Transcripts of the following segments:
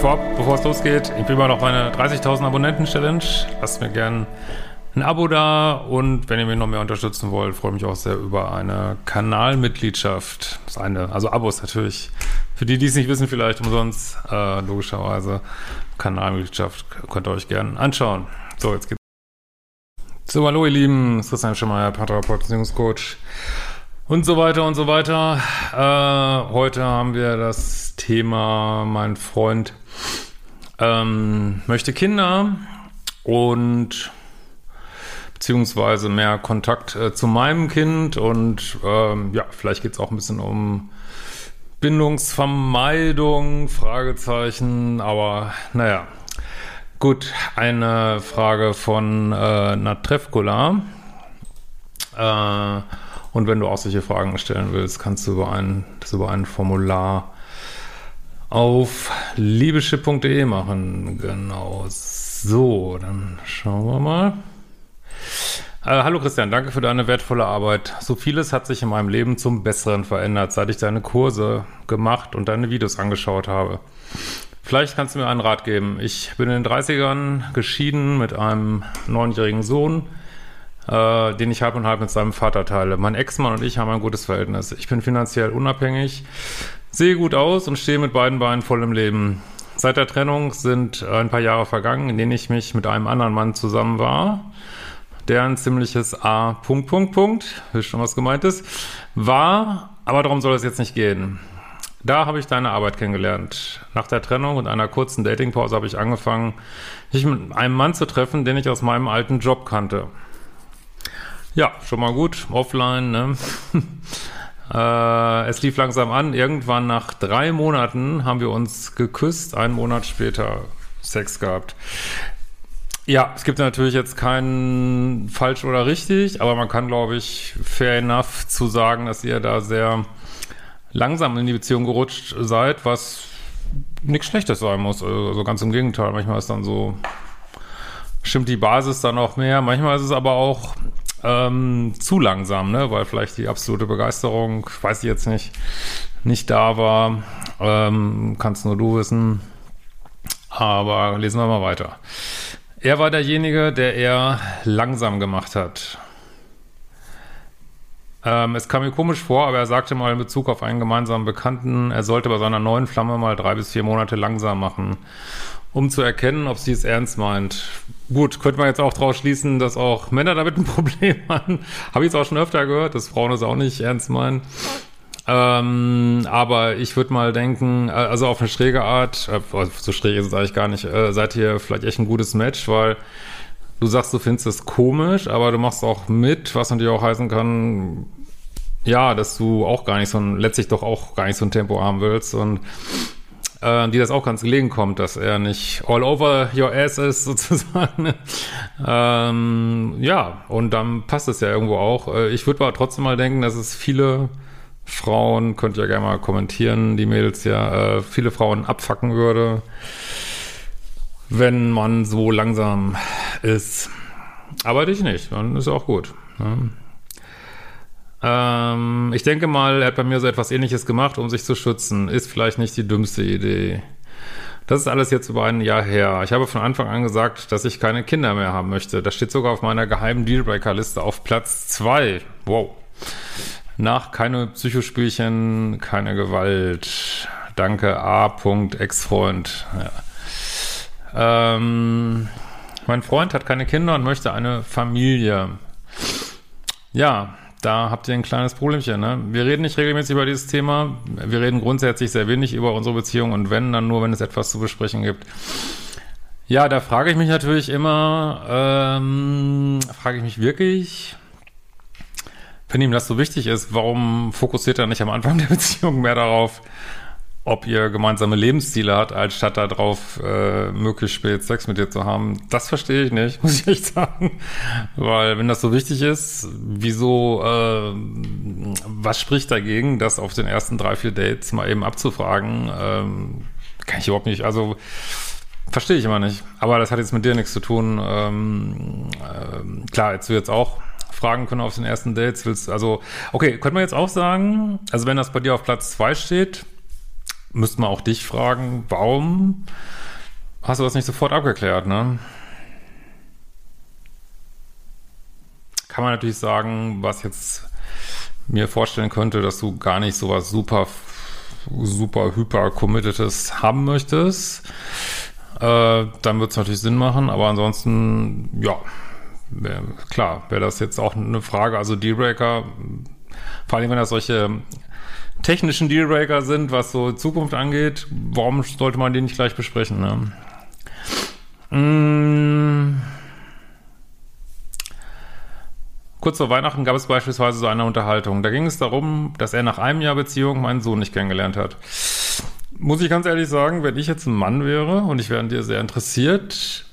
Vorab, bevor es losgeht, ich will mal noch meine 30.000 Abonnenten-Challenge. Lasst mir gerne ein Abo da und wenn ihr mich noch mehr unterstützen wollt, freue ich mich auch sehr über eine Kanalmitgliedschaft. Das eine, also Abos natürlich. Für die, die es nicht wissen, vielleicht umsonst, äh, logischerweise. Kanalmitgliedschaft könnt ihr euch gerne anschauen. So, jetzt geht's. So, hallo ihr Lieben, es ist Christian Schemmer, Paartherapeut, Beziehungscoach und so weiter und so weiter. Äh, heute haben wir das Thema, mein Freund ähm, möchte Kinder und beziehungsweise mehr Kontakt äh, zu meinem Kind und ähm, ja, vielleicht geht es auch ein bisschen um Bindungsvermeidung, Fragezeichen, aber naja. Gut, eine Frage von äh, Natrefkola. Äh, und wenn du auch solche Fragen stellen willst, kannst du über ein, das über ein Formular auf liebeschip.de machen. Genau. So, dann schauen wir mal. Äh, hallo Christian, danke für deine wertvolle Arbeit. So vieles hat sich in meinem Leben zum Besseren verändert, seit ich deine Kurse gemacht und deine Videos angeschaut habe. Vielleicht kannst du mir einen Rat geben. Ich bin in den 30ern geschieden mit einem neunjährigen Sohn äh, den ich halb und halb mit seinem Vater teile. Mein Ex-Mann und ich haben ein gutes Verhältnis. Ich bin finanziell unabhängig, sehe gut aus und stehe mit beiden Beinen voll im Leben. Seit der Trennung sind ein paar Jahre vergangen, in denen ich mich mit einem anderen Mann zusammen war, der ein ziemliches A. Punkt, Punkt, Punkt, wisst schon, was gemeint ist, war, aber darum soll es jetzt nicht gehen. Da habe ich deine Arbeit kennengelernt. Nach der Trennung und einer kurzen Datingpause habe ich angefangen, mich mit einem Mann zu treffen, den ich aus meinem alten Job kannte. Ja, schon mal gut. Offline, ne? äh, es lief langsam an. Irgendwann nach drei Monaten haben wir uns geküsst. Einen Monat später Sex gehabt. Ja, es gibt natürlich jetzt keinen falsch oder richtig, aber man kann, glaube ich, fair enough zu sagen, dass ihr da sehr langsam in die Beziehung gerutscht seid, was nichts Schlechtes sein muss. Also ganz im Gegenteil. Manchmal ist dann so, stimmt die Basis dann auch mehr. Manchmal ist es aber auch ähm, zu langsam, ne? weil vielleicht die absolute Begeisterung, weiß ich jetzt nicht, nicht da war. Ähm, kannst nur du wissen. Aber lesen wir mal weiter. Er war derjenige, der er langsam gemacht hat. Ähm, es kam mir komisch vor, aber er sagte mal in Bezug auf einen gemeinsamen Bekannten, er sollte bei seiner neuen Flamme mal drei bis vier Monate langsam machen um zu erkennen, ob sie es ernst meint. Gut, könnte man jetzt auch daraus schließen, dass auch Männer damit ein Problem haben. Habe ich jetzt auch schon öfter gehört, dass Frauen es auch nicht ernst meinen. Ähm, aber ich würde mal denken, äh, also auf eine schräge Art, äh, so schräg ist es eigentlich gar nicht, äh, seid ihr vielleicht echt ein gutes Match, weil du sagst, du findest es komisch, aber du machst auch mit, was natürlich auch heißen kann, ja, dass du auch gar nicht so ein, letztlich doch auch gar nicht so ein Tempo haben willst und äh, die das auch ganz gelegen kommt, dass er nicht all over your ass ist, sozusagen. ähm, ja, und dann passt es ja irgendwo auch. Äh, ich würde aber trotzdem mal denken, dass es viele Frauen, könnt ihr ja gerne mal kommentieren, die Mädels ja, äh, viele Frauen abfacken würde, wenn man so langsam ist. Aber dich nicht, dann ist auch gut. Ne? Ähm, ich denke mal, er hat bei mir so etwas ähnliches gemacht, um sich zu schützen. Ist vielleicht nicht die dümmste Idee. Das ist alles jetzt über ein Jahr her. Ich habe von Anfang an gesagt, dass ich keine Kinder mehr haben möchte. Das steht sogar auf meiner geheimen Dealbreaker-Liste auf Platz zwei. Wow. Nach keine Psychospielchen, keine Gewalt. Danke, A. Ex-Freund. Ja. Ähm, mein Freund hat keine Kinder und möchte eine Familie. Ja, da habt ihr ein kleines Problemchen. Ne? Wir reden nicht regelmäßig über dieses Thema. Wir reden grundsätzlich sehr wenig über unsere Beziehung und wenn, dann nur, wenn es etwas zu besprechen gibt. Ja, da frage ich mich natürlich immer, ähm, frage ich mich wirklich, wenn ihm das so wichtig ist, warum fokussiert er nicht am Anfang der Beziehung mehr darauf, ob ihr gemeinsame Lebensziele hat, als statt darauf, äh, möglichst spät Sex mit dir zu haben. Das verstehe ich nicht, muss ich echt sagen. Weil wenn das so wichtig ist, wieso, äh, was spricht dagegen, das auf den ersten drei, vier Dates mal eben abzufragen? Ähm, kann ich überhaupt nicht, also verstehe ich immer nicht. Aber das hat jetzt mit dir nichts zu tun. Ähm, äh, klar, jetzt du jetzt auch fragen können auf den ersten Dates, willst also, okay, könnte man jetzt auch sagen, also wenn das bei dir auf Platz zwei steht, müsste man auch dich fragen, warum hast du das nicht sofort abgeklärt, ne? Kann man natürlich sagen, was jetzt mir vorstellen könnte, dass du gar nicht sowas super, super hyper committedes haben möchtest. Äh, dann wird es natürlich Sinn machen, aber ansonsten, ja, wär, klar, wäre das jetzt auch eine Frage. Also Dealbreaker, vor allem wenn das solche technischen Dealbreaker sind, was so Zukunft angeht, warum sollte man die nicht gleich besprechen? Ne? Mmh. Kurz vor Weihnachten gab es beispielsweise so eine Unterhaltung. Da ging es darum, dass er nach einem Jahr Beziehung meinen Sohn nicht kennengelernt hat. Muss ich ganz ehrlich sagen, wenn ich jetzt ein Mann wäre und ich wäre an dir sehr interessiert,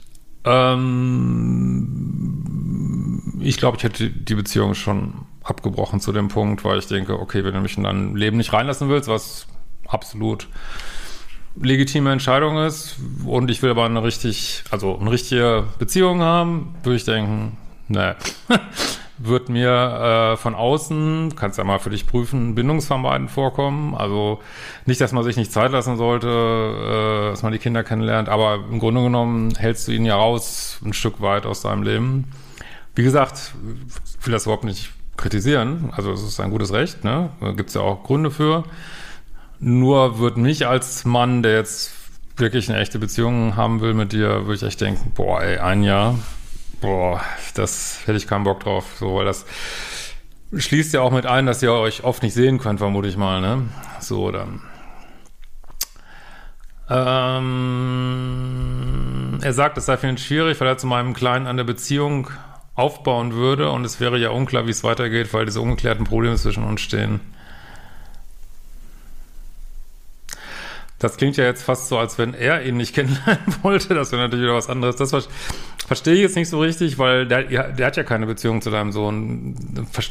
ähm, ich glaube, ich hätte die Beziehung schon abgebrochen zu dem Punkt, weil ich denke, okay, wenn du mich in dein Leben nicht reinlassen willst, was absolut legitime Entscheidung ist und ich will aber eine richtig, also eine richtige Beziehung haben, würde ich denken, ne, wird mir äh, von außen, kannst ja mal für dich prüfen, Bindungsvermeiden vorkommen. Also nicht, dass man sich nicht Zeit lassen sollte, äh, dass man die Kinder kennenlernt, aber im Grunde genommen hältst du ihn ja raus ein Stück weit aus deinem Leben. Wie gesagt, ich will das überhaupt nicht kritisieren, also es ist ein gutes Recht, ne? Da gibt's ja auch Gründe für. Nur wird mich als Mann, der jetzt wirklich eine echte Beziehung haben will mit dir, würde ich echt denken, boah, ey, ein Jahr, Boah, das hätte ich keinen Bock drauf, so, weil das schließt ja auch mit ein, dass ihr euch oft nicht sehen könnt, vermute ich mal, ne? So, dann. Ähm, er sagt, es sei für ihn schwierig, weil er zu meinem Kleinen an der Beziehung aufbauen würde und es wäre ja unklar, wie es weitergeht, weil diese ungeklärten Probleme zwischen uns stehen. Das klingt ja jetzt fast so, als wenn er ihn nicht kennenlernen wollte. Das wäre natürlich wieder was anderes. Das verstehe ich jetzt nicht so richtig, weil der, der hat ja keine Beziehung zu deinem Sohn.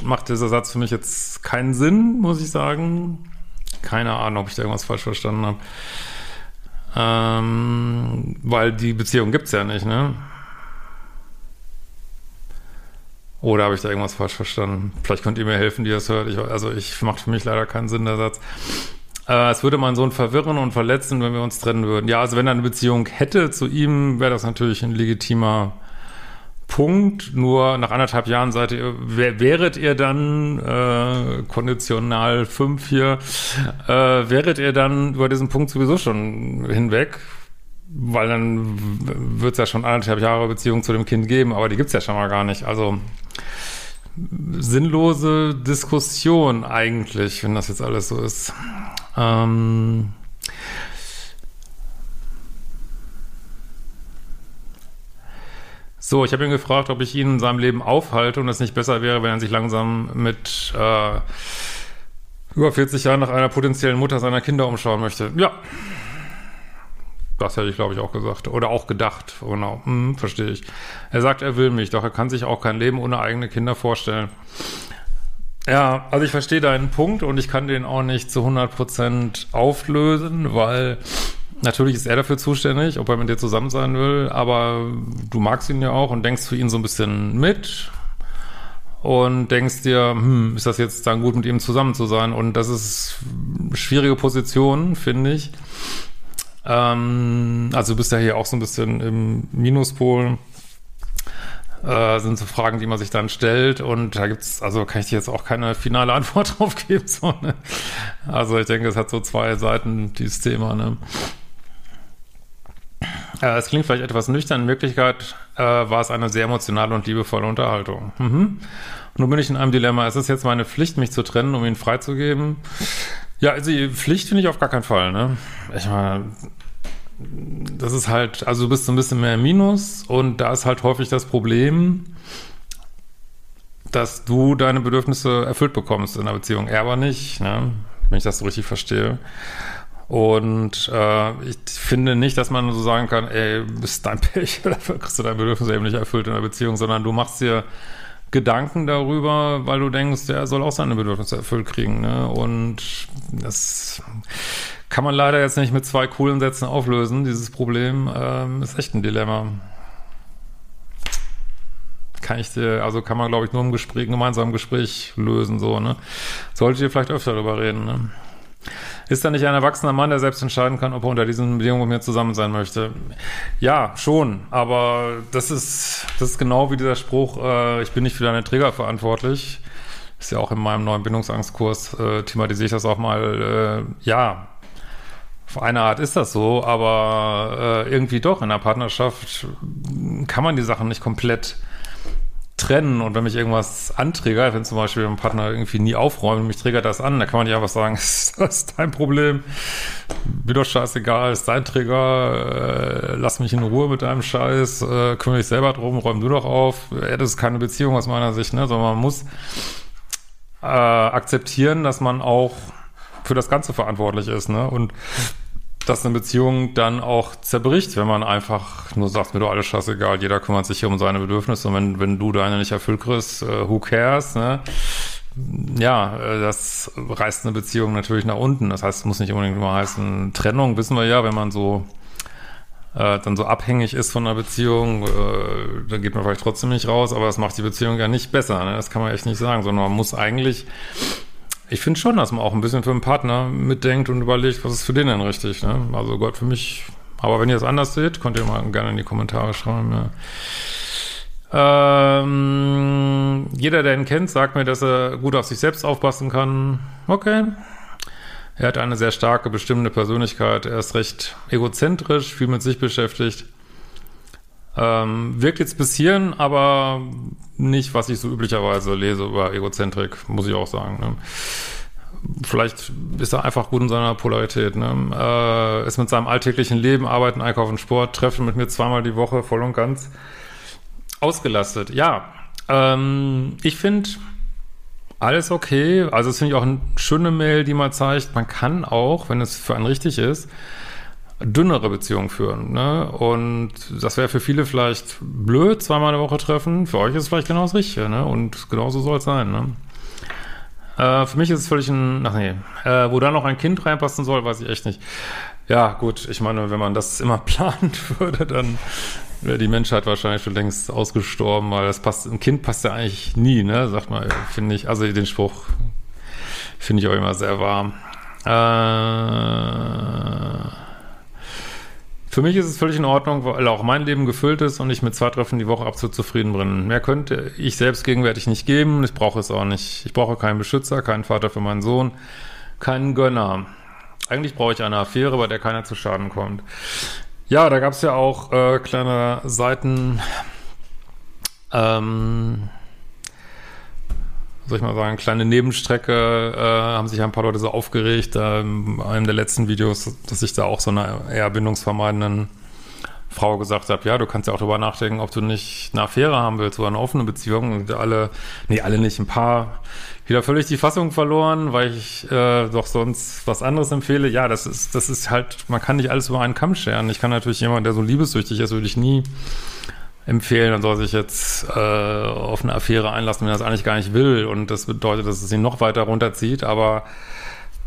Macht dieser Satz für mich jetzt keinen Sinn, muss ich sagen. Keine Ahnung, ob ich da irgendwas falsch verstanden habe. Ähm, weil die Beziehung gibt's ja nicht, ne? Oder habe ich da irgendwas falsch verstanden? Vielleicht könnt ihr mir helfen, die das hört. Ich, also ich macht für mich leider keinen Sinn, der Satz. Äh, es würde meinen Sohn verwirren und verletzen, wenn wir uns trennen würden. Ja, also wenn er eine Beziehung hätte zu ihm, wäre das natürlich ein legitimer Punkt. Nur nach anderthalb Jahren seid ihr, wär, wäret ihr dann äh, konditional fünf hier, äh, wäret ihr dann über diesen Punkt sowieso schon hinweg, weil dann wird es ja schon anderthalb Jahre Beziehung zu dem Kind geben, aber die gibt's ja schon mal gar nicht. Also sinnlose Diskussion eigentlich, wenn das jetzt alles so ist. Ähm so, ich habe ihn gefragt, ob ich ihn in seinem Leben aufhalte und es nicht besser wäre, wenn er sich langsam mit äh, über 40 Jahren nach einer potenziellen Mutter seiner Kinder umschauen möchte. Ja. Das hätte ich, glaube ich, auch gesagt. Oder auch gedacht. Genau. Hm, verstehe ich. Er sagt, er will mich, doch er kann sich auch kein Leben ohne eigene Kinder vorstellen. Ja, also ich verstehe deinen Punkt und ich kann den auch nicht zu 100% auflösen, weil natürlich ist er dafür zuständig, ob er mit dir zusammen sein will, aber du magst ihn ja auch und denkst für ihn so ein bisschen mit und denkst dir, hm, ist das jetzt dann gut, mit ihm zusammen zu sein? Und das ist eine schwierige Position, finde ich. Ähm, also du bist ja hier auch so ein bisschen im Minuspol äh, sind so Fragen, die man sich dann stellt und da gibt's, also kann ich dir jetzt auch keine finale Antwort drauf geben. So, ne? Also ich denke, es hat so zwei Seiten, dieses Thema. Ne? Äh, es klingt vielleicht etwas nüchtern, in Wirklichkeit äh, war es eine sehr emotionale und liebevolle Unterhaltung. Mhm. Nun bin ich in einem Dilemma. Es ist jetzt meine Pflicht, mich zu trennen, um ihn freizugeben. Ja, also Pflicht finde ich auf gar keinen Fall. Ne? Ich meine, das ist halt, also du bist so ein bisschen mehr im Minus und da ist halt häufig das Problem, dass du deine Bedürfnisse erfüllt bekommst in der Beziehung, er aber nicht, ne? wenn ich das so richtig verstehe. Und äh, ich finde nicht, dass man so sagen kann, ey, bist dein Pech, dafür kriegst du deine Bedürfnisse eben nicht erfüllt in der Beziehung, sondern du machst dir Gedanken darüber, weil du denkst, er soll auch seine Bedürfnisse erfüllt kriegen. Ne? Und das kann man leider jetzt nicht mit zwei coolen Sätzen auflösen. Dieses Problem ähm, ist echt ein Dilemma. Kann ich dir, also kann man, glaube ich, nur im Gespräch, gemeinsamen Gespräch lösen, so, ne? Solltet ihr vielleicht öfter darüber reden, ne? Ist da nicht ein erwachsener Mann, der selbst entscheiden kann, ob er unter diesen Bedingungen mit mir zusammen sein möchte? Ja, schon, aber das ist, das ist genau wie dieser Spruch, äh, ich bin nicht für deine Trigger verantwortlich. Ist ja auch in meinem neuen Bindungsangstkurs, äh, thematisiere ich das auch mal, äh, ja, auf eine Art ist das so, aber äh, irgendwie doch in der Partnerschaft kann man die Sachen nicht komplett trennen und wenn mich irgendwas antriggert, wenn zum Beispiel ein Partner irgendwie nie aufräumt und mich triggert das an, da kann man nicht einfach sagen, ist das dein Problem, mir doch scheißegal, ist dein Trigger, äh, lass mich in Ruhe mit deinem Scheiß, äh, kümmere dich selber drum, räum du doch auf, ja, das ist keine Beziehung aus meiner Sicht, ne, sondern man muss äh, akzeptieren, dass man auch für das Ganze verantwortlich ist, ne, und dass eine Beziehung dann auch zerbricht, wenn man einfach nur sagt, mir doch alles scheißegal, jeder kümmert sich hier um seine Bedürfnisse und wenn, wenn du deine nicht erfüllt kriegst, uh, who cares, ne? Ja, äh, das reißt eine Beziehung natürlich nach unten. Das heißt, es muss nicht unbedingt immer heißen, Trennung wissen wir ja, wenn man so äh, dann so abhängig ist von einer Beziehung, äh, dann geht man vielleicht trotzdem nicht raus, aber das macht die Beziehung ja nicht besser. Ne? Das kann man echt nicht sagen, sondern man muss eigentlich ich finde schon, dass man auch ein bisschen für einen Partner mitdenkt und überlegt, was ist für den denn richtig. Ne? Also Gott, für mich. Aber wenn ihr es anders seht, könnt ihr mal gerne in die Kommentare schreiben. Ja. Ähm, jeder, der ihn kennt, sagt mir, dass er gut auf sich selbst aufpassen kann. Okay. Er hat eine sehr starke, bestimmende Persönlichkeit. Er ist recht egozentrisch, viel mit sich beschäftigt. Ähm, wirkt jetzt bis hierhin, aber nicht, was ich so üblicherweise lese über Egozentrik, muss ich auch sagen. Ne? Vielleicht ist er einfach gut in seiner Polarität. Ne? Äh, ist mit seinem alltäglichen Leben, Arbeiten, Einkaufen, Sport, Treffen mit mir zweimal die Woche voll und ganz ausgelastet. Ja, ähm, ich finde alles okay. Also es finde ich auch eine schöne Mail, die mal zeigt, man kann auch, wenn es für einen richtig ist, dünnere Beziehungen führen. Ne? Und das wäre für viele vielleicht blöd, zweimal eine Woche treffen. Für euch ist es vielleicht genau das Richtige. Ne? Und genauso soll es sein. Ne? Äh, für mich ist es völlig ein, ach nee, äh, wo da noch ein Kind reinpassen soll, weiß ich echt nicht. Ja, gut, ich meine, wenn man das immer plant würde, dann wäre die Menschheit wahrscheinlich schon längst ausgestorben, weil das passt, ein Kind passt ja eigentlich nie, ne, sagt mal, finde ich, also den Spruch finde ich auch immer sehr warm. Äh, für mich ist es völlig in Ordnung, weil auch mein Leben gefüllt ist und ich mit zwei Treffen die Woche absolut zufrieden bin. Mehr könnte ich selbst gegenwärtig nicht geben. Ich brauche es auch nicht. Ich brauche keinen Beschützer, keinen Vater für meinen Sohn, keinen Gönner. Eigentlich brauche ich eine Affäre, bei der keiner zu Schaden kommt. Ja, da gab es ja auch äh, kleine Seiten, ähm, soll ich mal sagen, kleine Nebenstrecke, äh, haben sich ein paar Leute so aufgeregt, äh, in einem der letzten Videos, dass ich da auch so einer eher bindungsvermeidenden Frau gesagt habe, ja, du kannst ja auch darüber nachdenken, ob du nicht eine Affäre haben willst oder eine offene Beziehung. Und alle, nee, alle nicht, ein paar wieder völlig die Fassung verloren, weil ich äh, doch sonst was anderes empfehle. Ja, das ist, das ist halt, man kann nicht alles über einen Kamm scheren. Ich kann natürlich jemand, der so liebessüchtig ist, würde ich nie empfehlen, dann soll sich jetzt äh, auf eine Affäre einlassen, wenn er das eigentlich gar nicht will. Und das bedeutet, dass es ihn noch weiter runterzieht. Aber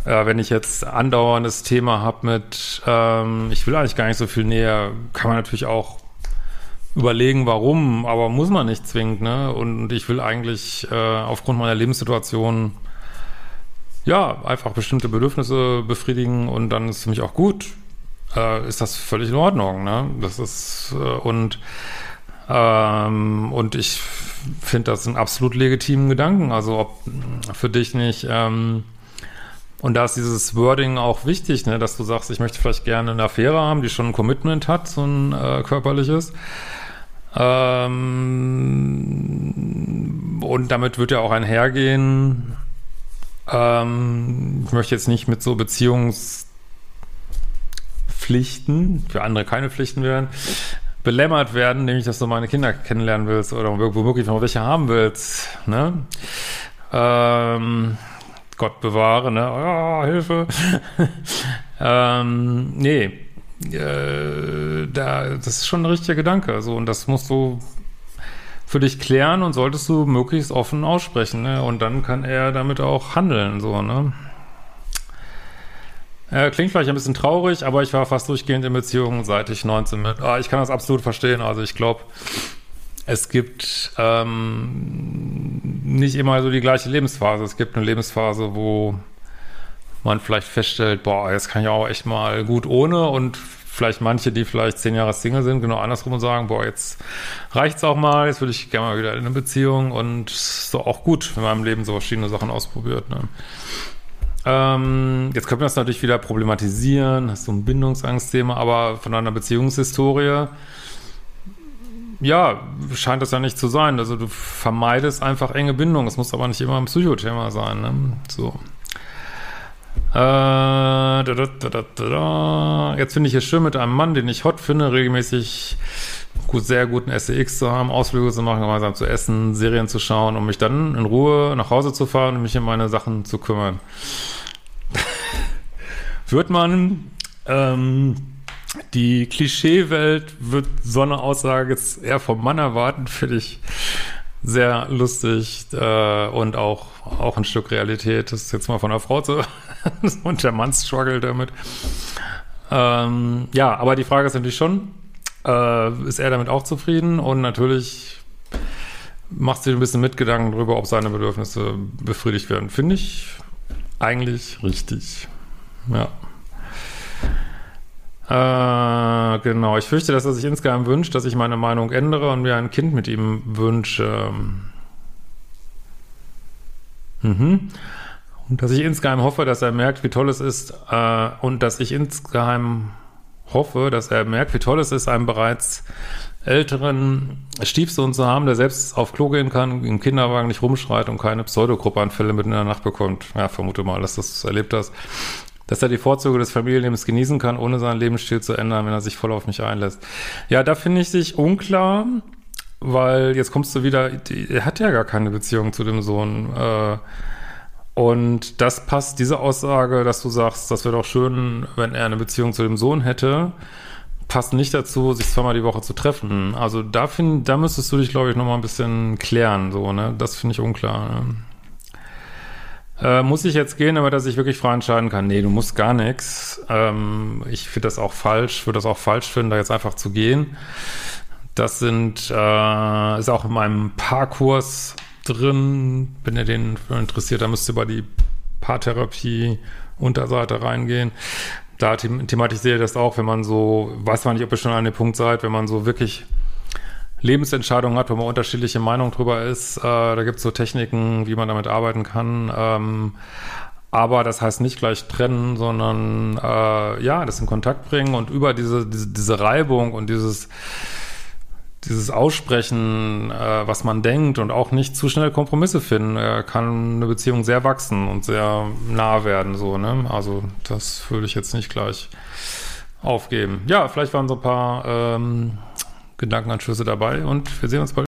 äh, wenn ich jetzt andauerndes Thema habe mit, ähm, ich will eigentlich gar nicht so viel näher, kann man natürlich auch überlegen, warum, aber muss man nicht zwingend. Ne? Und ich will eigentlich äh, aufgrund meiner Lebenssituation ja einfach bestimmte Bedürfnisse befriedigen und dann ist für mich auch gut. Äh, ist das völlig in Ordnung. Ne? Das ist äh, und ähm, und ich finde das einen absolut legitimen Gedanken. Also ob für dich nicht, ähm, und da ist dieses Wording auch wichtig, ne, dass du sagst, ich möchte vielleicht gerne eine Affäre haben, die schon ein Commitment hat, so ein äh, körperliches. Ähm, und damit wird ja auch einhergehen, ähm, ich möchte jetzt nicht mit so Beziehungspflichten, für andere keine Pflichten werden, belämmert werden, nämlich dass du meine Kinder kennenlernen willst oder womöglich noch welche haben willst, ne? Ähm, Gott bewahre, ne? Oh, Hilfe. ähm, nee. Äh, da, das ist schon ein richtiger Gedanke. So, und das musst du für dich klären und solltest du möglichst offen aussprechen, ne? Und dann kann er damit auch handeln, so, ne? Äh, klingt vielleicht ein bisschen traurig, aber ich war fast durchgehend in Beziehungen, seit ich 19 bin. Ah, ich kann das absolut verstehen. Also ich glaube, es gibt ähm, nicht immer so die gleiche Lebensphase. Es gibt eine Lebensphase, wo man vielleicht feststellt, boah, jetzt kann ich auch echt mal gut ohne und vielleicht manche, die vielleicht zehn Jahre Single sind, genau andersrum und sagen, boah, jetzt reicht's auch mal, jetzt würde ich gerne mal wieder in eine Beziehung und so auch gut in meinem Leben so verschiedene Sachen ausprobiert. Ne? Ähm, jetzt können wir das natürlich wieder problematisieren, hast so ein Bindungsangstthema, aber von einer Beziehungshistorie, ja, scheint das ja nicht zu sein. Also du vermeidest einfach enge Bindungen. Es muss aber nicht immer ein Psychothema sein. Ne? So. Äh, Jetzt finde ich es schön mit einem Mann, den ich hot finde, regelmäßig gut, sehr guten SEX zu haben, Ausflüge zu machen, gemeinsam zu essen, Serien zu schauen, um mich dann in Ruhe nach Hause zu fahren und mich um meine Sachen zu kümmern. Wird man ähm, die Klischeewelt wird so eine Aussage jetzt eher vom Mann erwarten, finde ich sehr lustig äh, und auch, auch ein Stück Realität. Das ist jetzt mal von einer Frau zu und der Mann struggelt damit. Ähm, ja, aber die Frage ist natürlich schon, äh, ist er damit auch zufrieden? Und natürlich macht sich ein bisschen mit Gedanken darüber, ob seine Bedürfnisse befriedigt werden. Finde ich eigentlich richtig. Ja. Äh, genau, ich fürchte, dass er sich insgeheim wünscht, dass ich meine Meinung ändere und mir ein Kind mit ihm wünsche. Mhm. Und dass ich insgeheim hoffe, dass er merkt, wie toll es ist, äh, und dass ich insgeheim hoffe, dass er merkt, wie toll es ist, einen bereits älteren Stiefsohn zu haben, der selbst auf Klo gehen kann, im Kinderwagen nicht rumschreit und keine Pseudogruppanfälle mitten in der Nacht bekommt. Ja, vermute mal, dass das erlebt hast dass er die Vorzüge des Familienlebens genießen kann, ohne seinen Lebensstil zu ändern, wenn er sich voll auf mich einlässt. Ja, da finde ich sich unklar, weil jetzt kommst du wieder, er hat ja gar keine Beziehung zu dem Sohn. Äh, und das passt, diese Aussage, dass du sagst, das wäre doch schön, wenn er eine Beziehung zu dem Sohn hätte, passt nicht dazu, sich zweimal die Woche zu treffen. Also da find, da müsstest du dich, glaube ich, nochmal ein bisschen klären, so, ne? Das finde ich unklar. Ne? Äh, muss ich jetzt gehen, aber dass ich wirklich frei entscheiden kann? Nee, du musst gar nichts. Ähm, ich finde das auch falsch, würde das auch falsch finden, da jetzt einfach zu gehen. Das sind, äh, ist auch in meinem Paarkurs drin. Wenn ihr den interessiert, dann müsst ihr bei die Paartherapie Unterseite reingehen. Da thematisiere ich das auch, wenn man so, weiß man nicht, ob ihr schon an dem Punkt seid, wenn man so wirklich Lebensentscheidungen hat, wo man unterschiedliche Meinungen drüber ist. Äh, da gibt es so Techniken, wie man damit arbeiten kann. Ähm, aber das heißt nicht gleich trennen, sondern äh, ja, das in Kontakt bringen und über diese, diese, diese Reibung und dieses, dieses Aussprechen, äh, was man denkt und auch nicht zu schnell Kompromisse finden, äh, kann eine Beziehung sehr wachsen und sehr nah werden. So, ne? Also das würde ich jetzt nicht gleich aufgeben. Ja, vielleicht waren so ein paar ähm, Gedankenanschlüsse dabei und wir sehen uns bald.